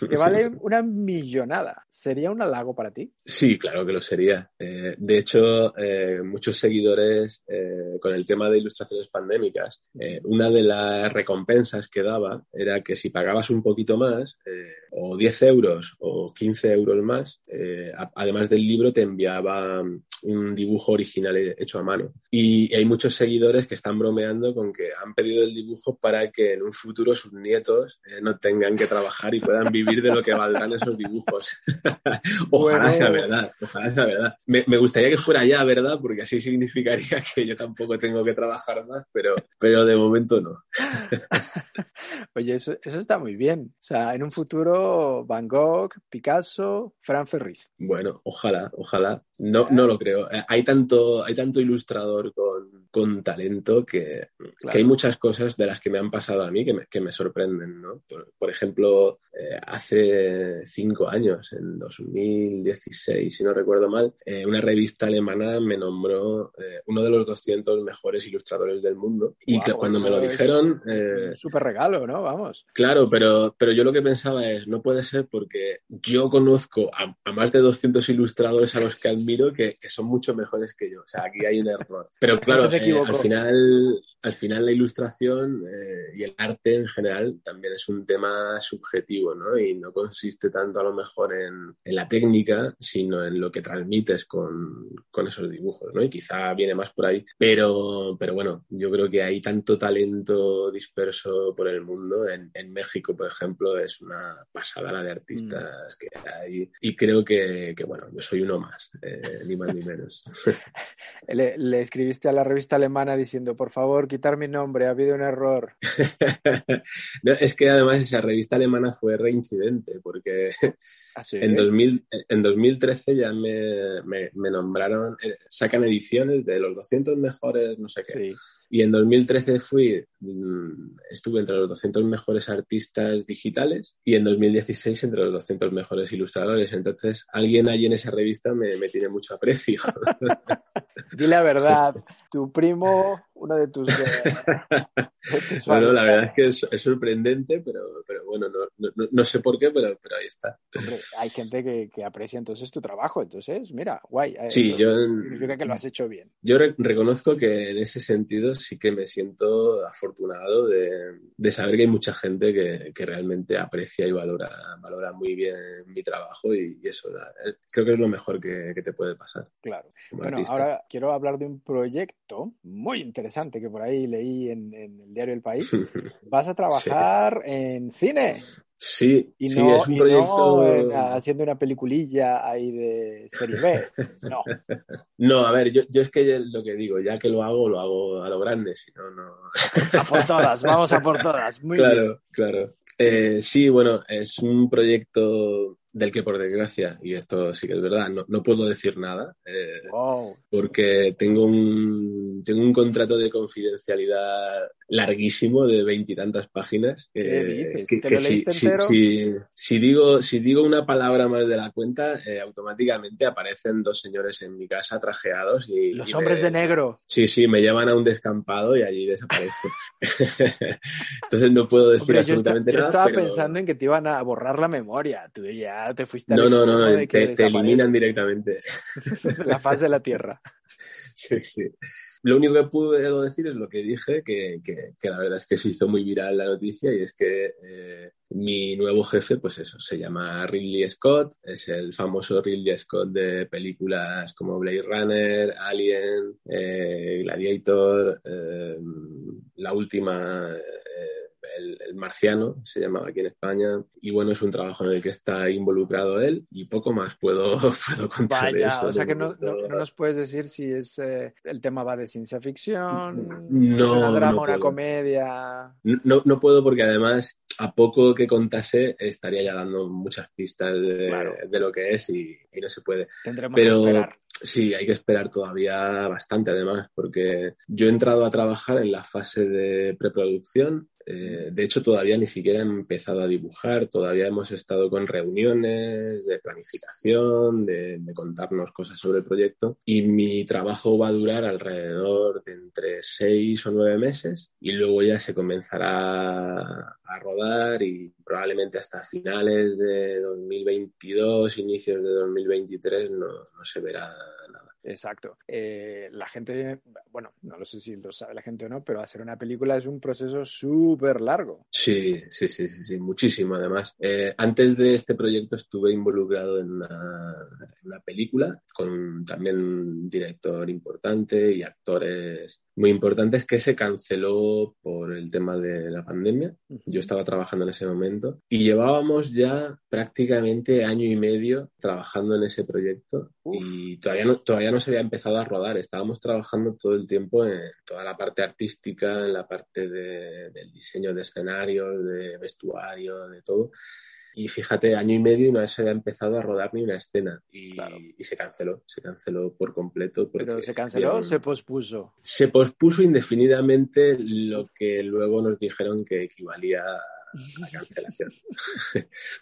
que vale una millonada. ¿Sería un halago para ti? Sí, claro que lo sería. Eh, de hecho, eh, muchos seguidores eh, con el tema de ilustraciones pandémicas, eh, una de las recompensas que daba era que si pagabas un poquito más, eh, o 10 euros o 15 euros más, eh, a- además del libro te enviaba un dibujo original hecho a mano. Y hay muchos seguidores que están bromeando con que han pedido el dibujo para que en un futuro sus nietos eh, no tengan que trabajar y puedan vivir de lo que valdrán esos dibujos. ojalá Bueno. sea verdad, ojalá sea verdad. Me, me gustaría que fuera ya verdad, porque así significaría que yo tampoco tengo que trabajar más, pero, pero de momento no. Oye, eso, eso está muy bien. O sea, en un futuro Van Gogh, Picasso, Fran Ferriz. Bueno, ojalá, ojalá. No, no lo creo. Eh, hay tanto, hay tanto ilustrador con, con talento que, que, hay muchas cosas de las que me han pasado a mí que me, que me sorprenden, ¿no? Por, por ejemplo, eh, hace cinco años, en 2016, si no recuerdo mal, eh, una revista alemana me nombró eh, uno de los 200 mejores ilustradores del mundo. Y que cuando me lo dijeron... Súper regalo, ¿no? Vamos. Claro, pero, pero yo lo que pensaba es, no puede ser porque yo conozco a, a más de 200 ilustradores a los que admiro que, que, son mucho mejores que yo. O sea, aquí hay un error. Pero claro, eh, al, final, al final la ilustración eh, y el arte en general también es un tema subjetivo, ¿no? Y no consiste tanto a lo mejor en, en la técnica, sino en lo que transmites con, con, esos dibujos, ¿no? Y quizá viene más por ahí. Pero, pero bueno, yo creo que hay tanto talento disperso por el mundo. En, en México, por ejemplo, es una pasada la de artistas mm. que hay. Y creo que, que, bueno, yo soy uno más, eh, ni más ni menos. le, le, escribiste a la revista alemana diciendo, por favor, quitar mi nombre, ha habido un error. no, es que además esa revista alemana fue reincidente, porque ¿Ah, sí? en, 2000, en 2013 ya me, me, me nombraron, eh, sacan ediciones de los 200 mejores, no sé qué. Sí. Y en 2013 fui, mm, estuve entre los 200 mejores artistas digitales y en 2016 entre los 200 mejores ilustradores. Entonces, alguien allí en esa revista me, me tiene mucho aprecio. Di la verdad, tu primo, uno de tus... De tus bueno, la verdad es que es, es sorprendente, pero, pero bueno, no, no, no, sé por qué, pero, pero ahí está. Hombre, hay gente que, que, aprecia entonces tu trabajo, entonces, mira, guay. Sí, yo... Significa que lo has hecho bien. Yo re reconozco que en ese sentido sí que me siento afortunado de, de saber que hay mucha gente que, que, realmente aprecia y valora, valora muy bien mi trabajo y, y eso la, creo que es lo mejor que, que te puede pasar. Claro. Bueno, artista. ahora quiero hablar de un proyecto muy interesante que por ahí leí en, en el diario El País. Vas a trabajar sí. en cine. Sí, y sí, no, es un proyecto. No en, haciendo una peliculilla ahí de serie B. No. no, a ver, yo, yo, es que lo que digo, ya que lo hago, lo hago a lo grande, si no, no. A por todas, vamos a por todas. Muy claro, bien. claro. Eh, sí, bueno, es un proyecto del que por desgracia, y esto sí que es verdad, no, no puedo decir nada, eh, wow. porque tengo un, tengo un contrato de confidencialidad larguísimo de veintitantas páginas. Eh, que, que si, si, si, si, digo, si digo una palabra más de la cuenta, eh, automáticamente aparecen dos señores en mi casa trajeados y... Los y hombres me, de negro. Sí, sí, me llevan a un descampado y allí desaparezco. Entonces no puedo decir Hombre, absolutamente yo, está, yo nada. estaba pero... pensando en que te iban a borrar la memoria. Tú ya te fuiste No, no, no, no te, te eliminan directamente. la faz de la Tierra. Sí, sí. Lo único que puedo decir es lo que dije, que, que, que, la verdad es que se hizo muy viral la noticia y es que eh, mi nuevo jefe, pues eso, se llama Ridley Scott, es el famoso Ridley Scott de películas como Blade Runner, Alien, eh, Gladiator, eh, la última el, el, Marciano, se llamaba aquí en España, y bueno, es un trabajo en el que está involucrado él y poco más puedo, puedo contar Vaya, de eso. O sea que no, no, no, nos puedes decir si es eh, el tema va de ciencia ficción, no, una drama, no una comedia. No, no puedo porque además a poco que contase estaría ya dando muchas pistas de, claro. de lo que es y, y, no se puede. Tendremos Pero, que esperar. Sí, hay que esperar todavía bastante además, porque yo he entrado a trabajar en la fase de preproducción. Eh, de hecho, todavía ni siquiera he empezado a dibujar, todavía hemos estado con reuniones de planificación, de, contarnos cosas sobre el proyecto y mi trabajo va a durar alrededor de entre seis o nueve meses y luego ya se comenzará a rodar y probablemente hasta finales de 2022, inicios de 2023 no, no se verá nada. Exacto. Eh, la gente, bueno, no lo sé si lo sabe la gente o no, pero hacer una película es un proceso súper largo. Sí, sí, sí, sí, sí, muchísimo además. Eh, antes de este proyecto estuve involucrado en una, en una, película con también un director importante y actores muy importantes que se canceló por el tema de la pandemia. Yo estaba trabajando en ese momento y llevábamos ya prácticamente año y medio trabajando en ese proyecto y todavía no, todavía no se había empezado a rodar. Estábamos trabajando todo el tiempo en toda la parte artística, en la parte de, del diseño de escenarios, de vestuario, de todo. Y fíjate, año y medio no se había empezado a rodar ni una escena. Y, y se canceló, se canceló por completo. ¿Pero se canceló o se pospuso? Se pospuso indefinidamente lo que luego nos dijeron que equivalía a la cancelación.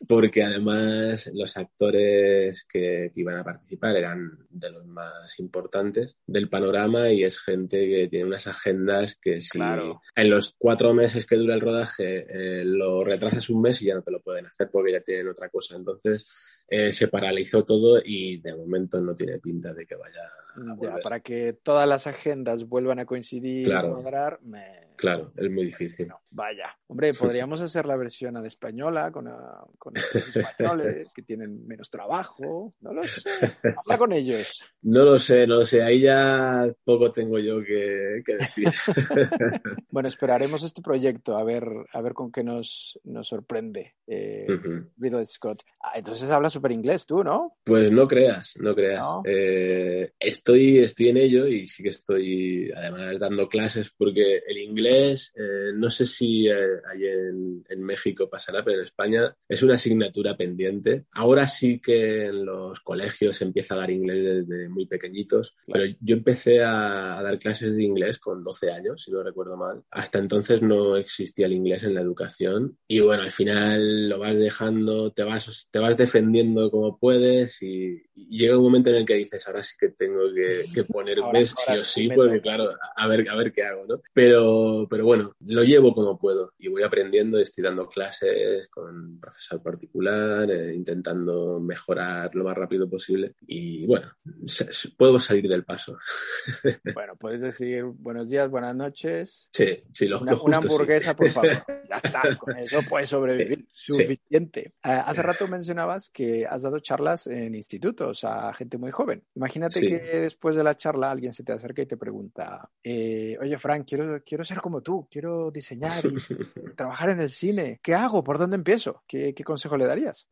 Porque además los actores que, que, iban a participar eran de los más importantes del panorama y es gente que tiene unas agendas que si Claro. en los cuatro meses que dura el rodaje eh, lo retrasas un mes y ya no te lo pueden hacer porque ya tienen otra cosa. Entonces eh, se paralizó todo y de momento no tiene pinta de que vaya a Ya, volver. para que todas las agendas vuelvan a coincidir Claro. y cuadrar, me... Claro, es muy difícil. No, vaya. Hombre, podríamos hacer la versión a la española con, ah, con españoles que tienen menos trabajo. No lo sé. Habla con ellos. No lo sé, no lo sé. Ahí ya poco tengo yo que, que decir. Bueno, esperaremos este proyecto a ver, a ver con qué nos, nos sorprende eh, Scott. Ah, entonces habla súper inglés tú, ¿no? Pues no creas, no creas. No. Eh, estoy, estoy en ello y sí que estoy además dando clases porque el inglés, eh, no sé si eh, ahí en, en México pasará, pero en España es una asignatura pendiente. Ahora sí que en los colegios se empieza a dar inglés desde muy pequeñitos, pero yo empecé a, a dar clases de inglés con 12 años, si no recuerdo mal. Hasta entonces no existía el inglés en la educación y bueno, al final lo vas dejando, te vas, te vas defendiendo como puedes y, y llega un momento en el que dices, ahora sí que tengo que, que ponerme Ahora- sí ahora o sí sí, porque claro, a ver, a ver qué hago, ¿no? Pero, pero bueno, lo llevo como puedo y voy aprendiendo, estoy dando clases con profesor particular, eh, intentando mejorar lo más rápido posible y bueno, puedo salir del paso. Bueno, puedes decir buenos días, buenas noches. Sí, sí, lo, Una, lo una justo, sí. hamburguesa, por favor. Ya está, con eso puedes sobrevivir. Sí. Suficiente. Ah, hace rato mencionabas que has dado charlas en institutos a gente muy joven. Imagínate Sí. que después de la charla alguien se te acerca y te pregunta, eh, oye, Frank, quiero, quiero ser como tú, quiero diseñar y trabajar en el cine. ¿Qué hago? ¿Por dónde empiezo? ¿Qué, qué consejo le darías?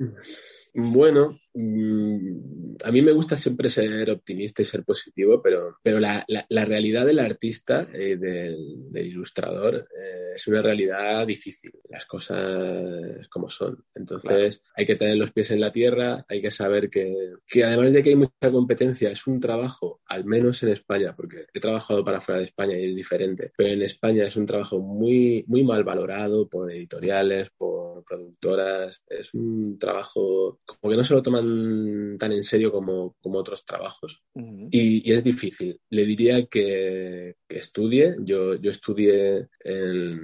Bueno, a mí me gusta siempre ser optimista y ser positivo, pero, pero la, la- la realidad del artista, eh, del, del ilustrador, eh, es una realidad difícil. Las cosas como son. Entonces hay que tener los pies en la tierra, hay que saber que, que además de que hay mucha competencia, es un trabajo, al menos en España, porque he trabajado para fuera de España y es diferente, pero en España es un trabajo muy, muy mal valorado por editoriales, por productoras. Es un trabajo como que no se lo toman tan en serio como, como otros trabajos. Ujú. Y, y es difícil. Le diría que, que estudie. Yo, yo estudié en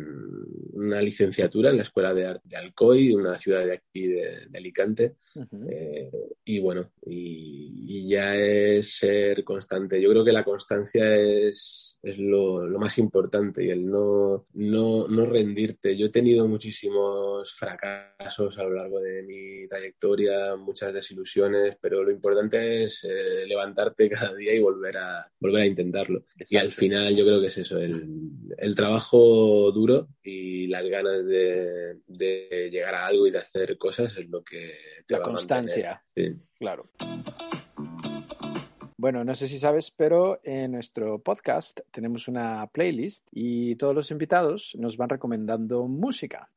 una licenciatura en la Escuela de Arte de Alcoy, una ciudad de aquí de, de Alicante. Ujú. Eh, y bueno, y, y ya es ser constante. Yo creo que la constancia es, es lo, lo más importante y el no, no, no rendirte. Yo he tenido muchísimos fracasos a lo largo de mi trayectoria, muchas desilusiones, pero lo importante es eh, levantarte cada día y volver a, volver a intentarlo. Y al final yo creo que es eso, el, el trabajo duro y las ganas de, de llegar a algo y de hacer cosas es lo que te La va a constancia. mantener. Sí. Claro. Bueno, no sé si sabes, pero en nuestro podcast tenemos una playlist y todos los invitados nos van recomendando música.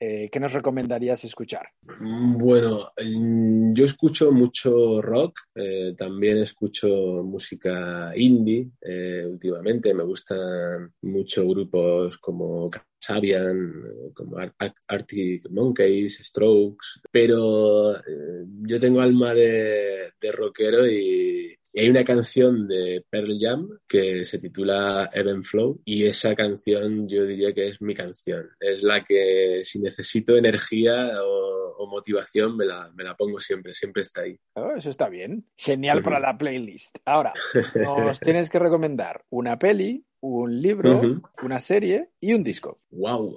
Eh, ¿Qué nos recomendarías escuchar? Bueno, yo escucho mucho rock, eh, también escucho música indie eh, últimamente. Me gustan mucho grupos como Sabian, como Ar- Ar- Arctic Monkeys, Strokes, pero eh, yo tengo alma de, de rockero y, y hay una canción de Pearl Jam que se titula Even Flow y esa canción yo diría que es mi canción. Es la que si necesito energía o, o motivación me la, me la pongo siempre, siempre está ahí. Oh, eso está bien. Genial para la playlist. Ahora, nos tienes que recomendar una peli, un libro, una serie y un disco. ¡Wow!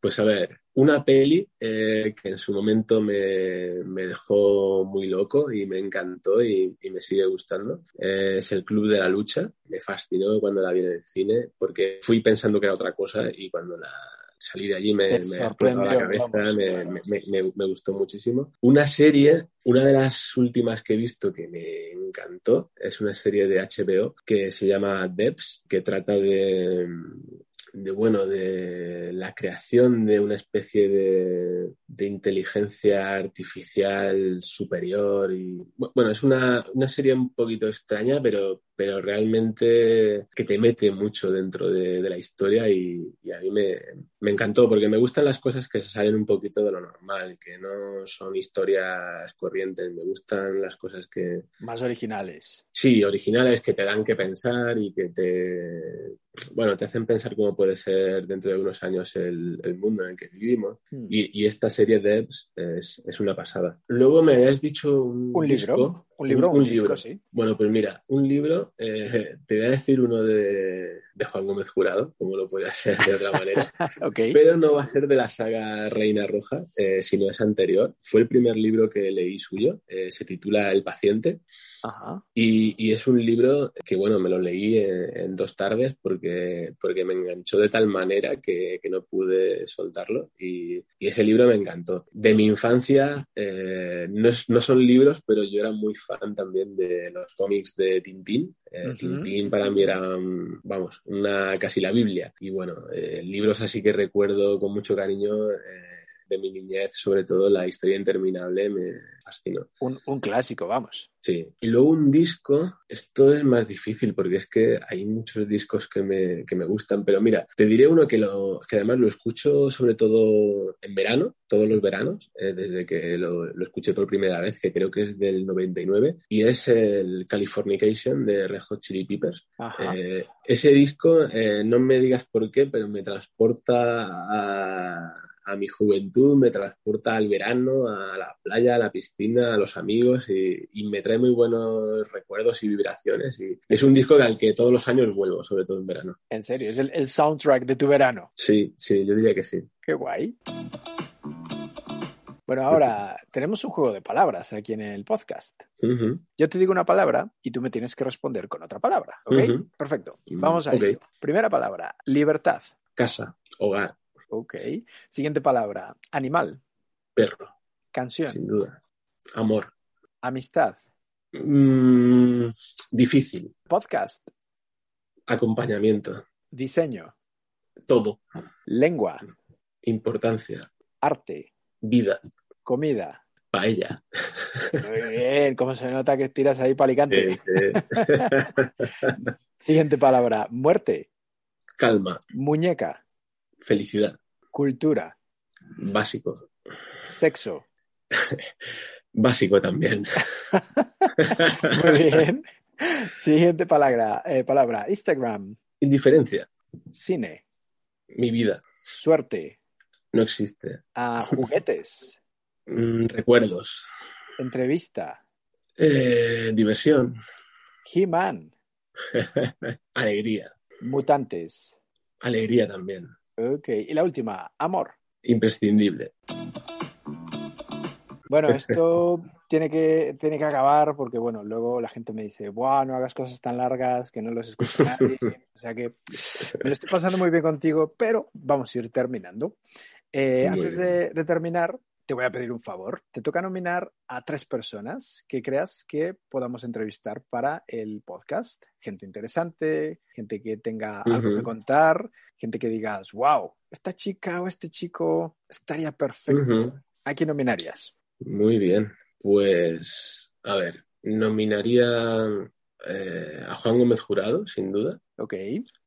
Pues a ver, una peli eh, que en su momento me, me, dejó muy loco y me encantó y, y me sigue gustando eh, es El Club de la Lucha. Me fascinó cuando la vi en el cine porque fui pensando que era otra cosa y cuando la salí de allí me, me explotó la cabeza, vamos, me, me, me, gustó muchísimo. Una serie, una de las últimas que he visto que me encantó, es una serie de HBO que se llama Debs, que trata de de bueno, de la creación de una especie de, de inteligencia artificial superior y bueno, es una, una, serie un poquito extraña, pero, pero realmente que te mete mucho dentro de, de la historia y, y a mí me, me, encantó porque me gustan las cosas que se salen un poquito de lo normal, que no son historias corrientes, me gustan las cosas que... Más originales. Sí, originales que te dan que pensar y que te, bueno, te hacen pensar cómo puede ser dentro de unos años el, el mundo en el que vivimos. Mm. Y, y, esta serie de Ebs es, es, una pasada. Luego me has dicho un, ¿Un disco, libro. Un libro, un, libro. sí. Bueno, pues mira, un libro, eh, te voy a decir uno de, de, Juan Gómez Jurado, como lo puede ser de otra manera. okay. Pero no va a ser de la saga Reina Roja, eh, sino es anterior. Fue el primer libro que leí suyo, eh, se titula El paciente. Ajá. Y, y, es un libro que, bueno, me lo leí en, en, dos tardes porque, porque me enganchó de tal manera que, que no pude soltarlo. Y, y, ese libro me encantó. De mi infancia, eh, no, es, no, son libros, pero yo era muy fan también de los cómics de Tintín. Eh, uh -huh. Tintín para mí era, vamos, una casi la Biblia. Y bueno, eh, libros así que recuerdo con mucho cariño eh, de mi niñez, sobre todo la historia interminable, me fascinó. Un, un, clásico, vamos. Sí. Y luego un disco, esto es más difícil porque es que hay muchos discos que me, que me gustan, pero mira, te diré uno que, lo, que además lo escucho sobre todo en verano, todos los veranos, eh, desde que lo, lo, escuché por primera vez, que creo que es del 99, y es el Californication de Red Hot Chili Peppers. Eh, ese disco, eh, no me digas por qué, pero me transporta a a mi juventud, me transporta al verano, a la playa, a la piscina, a los amigos y, y, me trae muy buenos recuerdos y vibraciones. Y es un disco al que todos los años vuelvo, sobre todo en verano. ¿En serio? ¿Es el, el soundtrack de tu verano? Sí, sí, yo diría que sí. Qué guay. Bueno, ahora tenemos un juego de palabras aquí en el podcast. Uh -huh. Yo te digo una palabra y tú me tienes que responder con otra palabra, ¿ok? Uh -huh. Perfecto. Vamos a okay. Primera palabra, libertad. Casa, hogar. Ok. Siguiente palabra, animal. Perro. Canción. Sin duda. Amor. Amistad. Mm, difícil. Podcast. Acompañamiento. Diseño. Todo. Lengua. Importancia. Arte. Vida. Comida. Paella. Muy bien, como se nota que tiras ahí para Alicante. Sí, sí. Siguiente palabra, muerte. Calma. Muñeca. Felicidad. Cultura. Básico. Sexo. Básico también. Muy bien. Siguiente palabra, eh, palabra, Instagram. Indiferencia. Cine. Mi vida. Suerte. No existe. Ah, juguetes. mm, recuerdos. Entrevista. Eh, diversión. He-Man. Alegría. Mutantes. Alegría también. Ok. Y la última, amor. Imprescindible. Bueno, esto tiene que, tiene que acabar porque, bueno, luego la gente me dice, Buah, no hagas cosas tan largas que no los escucha nadie. o sea que me lo estoy pasando muy bien contigo, pero vamos a ir terminando. Eh, antes de, de, terminar, te voy a pedir un favor. Te toca nominar a tres personas que creas que podamos entrevistar para el podcast. Gente interesante, gente que tenga uh -huh. algo que contar, gente que digas, wow, esta chica o este chico estaría perfecto. Uh -huh. ¿A quién nominarías? Muy bien. Pues, a ver, nominaría eh, a Juan Gómez Jurado, sin duda. Ok.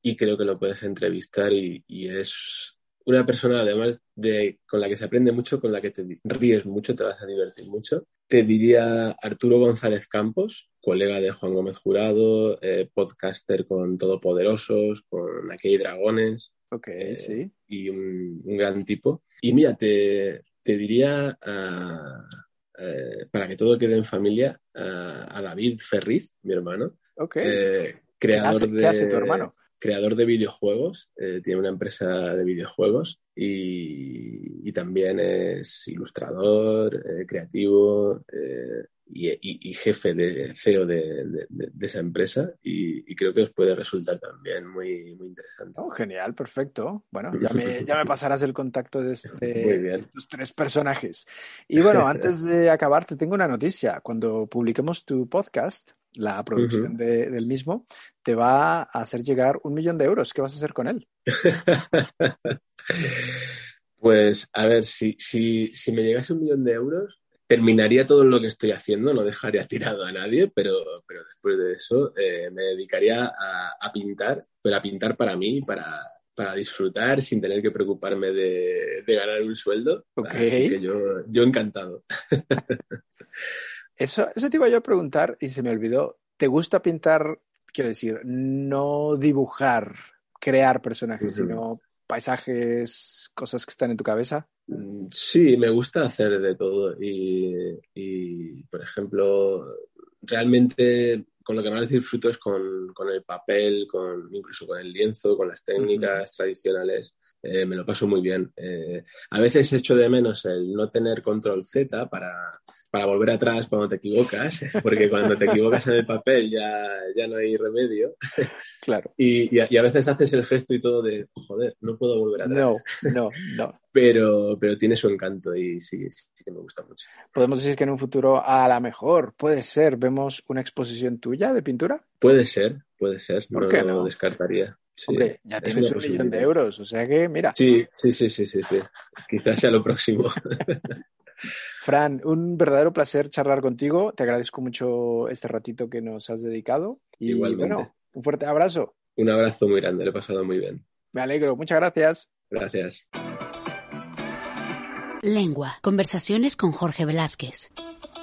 Y creo que lo puedes entrevistar y, y es una persona además de con la que se aprende mucho, con la que te ríes mucho, te vas a divertir mucho. Te diría Arturo González Campos, colega de Juan Gómez Jurado, eh, podcaster con Todopoderosos, con Aquí hay Dragones. Ok, eh, sí. Y un, un, gran tipo. Y mira, te, te diría uh, para que todo quede en familia, uh, a David Ferriz, mi hermano. Ok. Eh, creador ¿Qué hace, de... ¿Qué hace tu hermano? Creador de videojuegos, eh, tiene una empresa de videojuegos y, también es ilustrador, eh, creativo eh, y, jefe de CEO de, esa empresa y, creo que os puede resultar también muy, muy interesante. Oh, genial, perfecto. Bueno, ya me, ya me pasarás el contacto de, este, estos tres personajes. Y bueno, antes de acabar, te tengo una noticia. Cuando publiquemos tu podcast, la producción del mismo, te va a hacer llegar un millón de euros. ¿Qué vas a hacer con él? pues, a ver, si, si, si me llegase un millón de euros, terminaría todo lo que estoy haciendo, no dejaría tirado a nadie, pero, pero después de eso eh, me dedicaría a, pintar, pero a pintar para mí, para, para disfrutar sin tener que preocuparme de, ganar un sueldo. Así que yo, yo encantado. Eso, eso te iba yo a preguntar y se me olvidó. ¿Te gusta pintar, quiero decir, no dibujar, crear personajes, sino paisajes, cosas que están en tu cabeza? Mm, sí, me gusta hacer de todo y, por ejemplo, realmente con lo que más disfruto es con, el papel, con, incluso con el lienzo, con las técnicas tradicionales. Eh, me lo paso muy bien. Eh, a veces echo de menos el no tener control Z para, para volver atrás cuando te equivocas, porque cuando te equivocas en el papel ya, ya no hay remedio. Claro. Y, a, veces haces el gesto y todo de, joder, no puedo volver atrás. No, no, no. Pero, pero tiene su encanto y sí, sí, que me gusta mucho. ¿Podemos decir que en un futuro, a lo mejor, puede ser, vemos una exposición tuya de pintura? Puede ser, puede ser. no, lo descartaría. Hombre, ya tienes un millón de euros, o sea que mira. Sí, sí, sí, sí, sí, sí. Quizás sea lo próximo. Fran, un verdadero placer charlar contigo. Te agradezco mucho este ratito que nos has dedicado. Y Igualmente. bueno, un fuerte abrazo. Un abrazo muy grande, le he pasado muy bien. Me alegro, muchas gracias. Gracias. Lengua, conversaciones con Jorge Velázquez.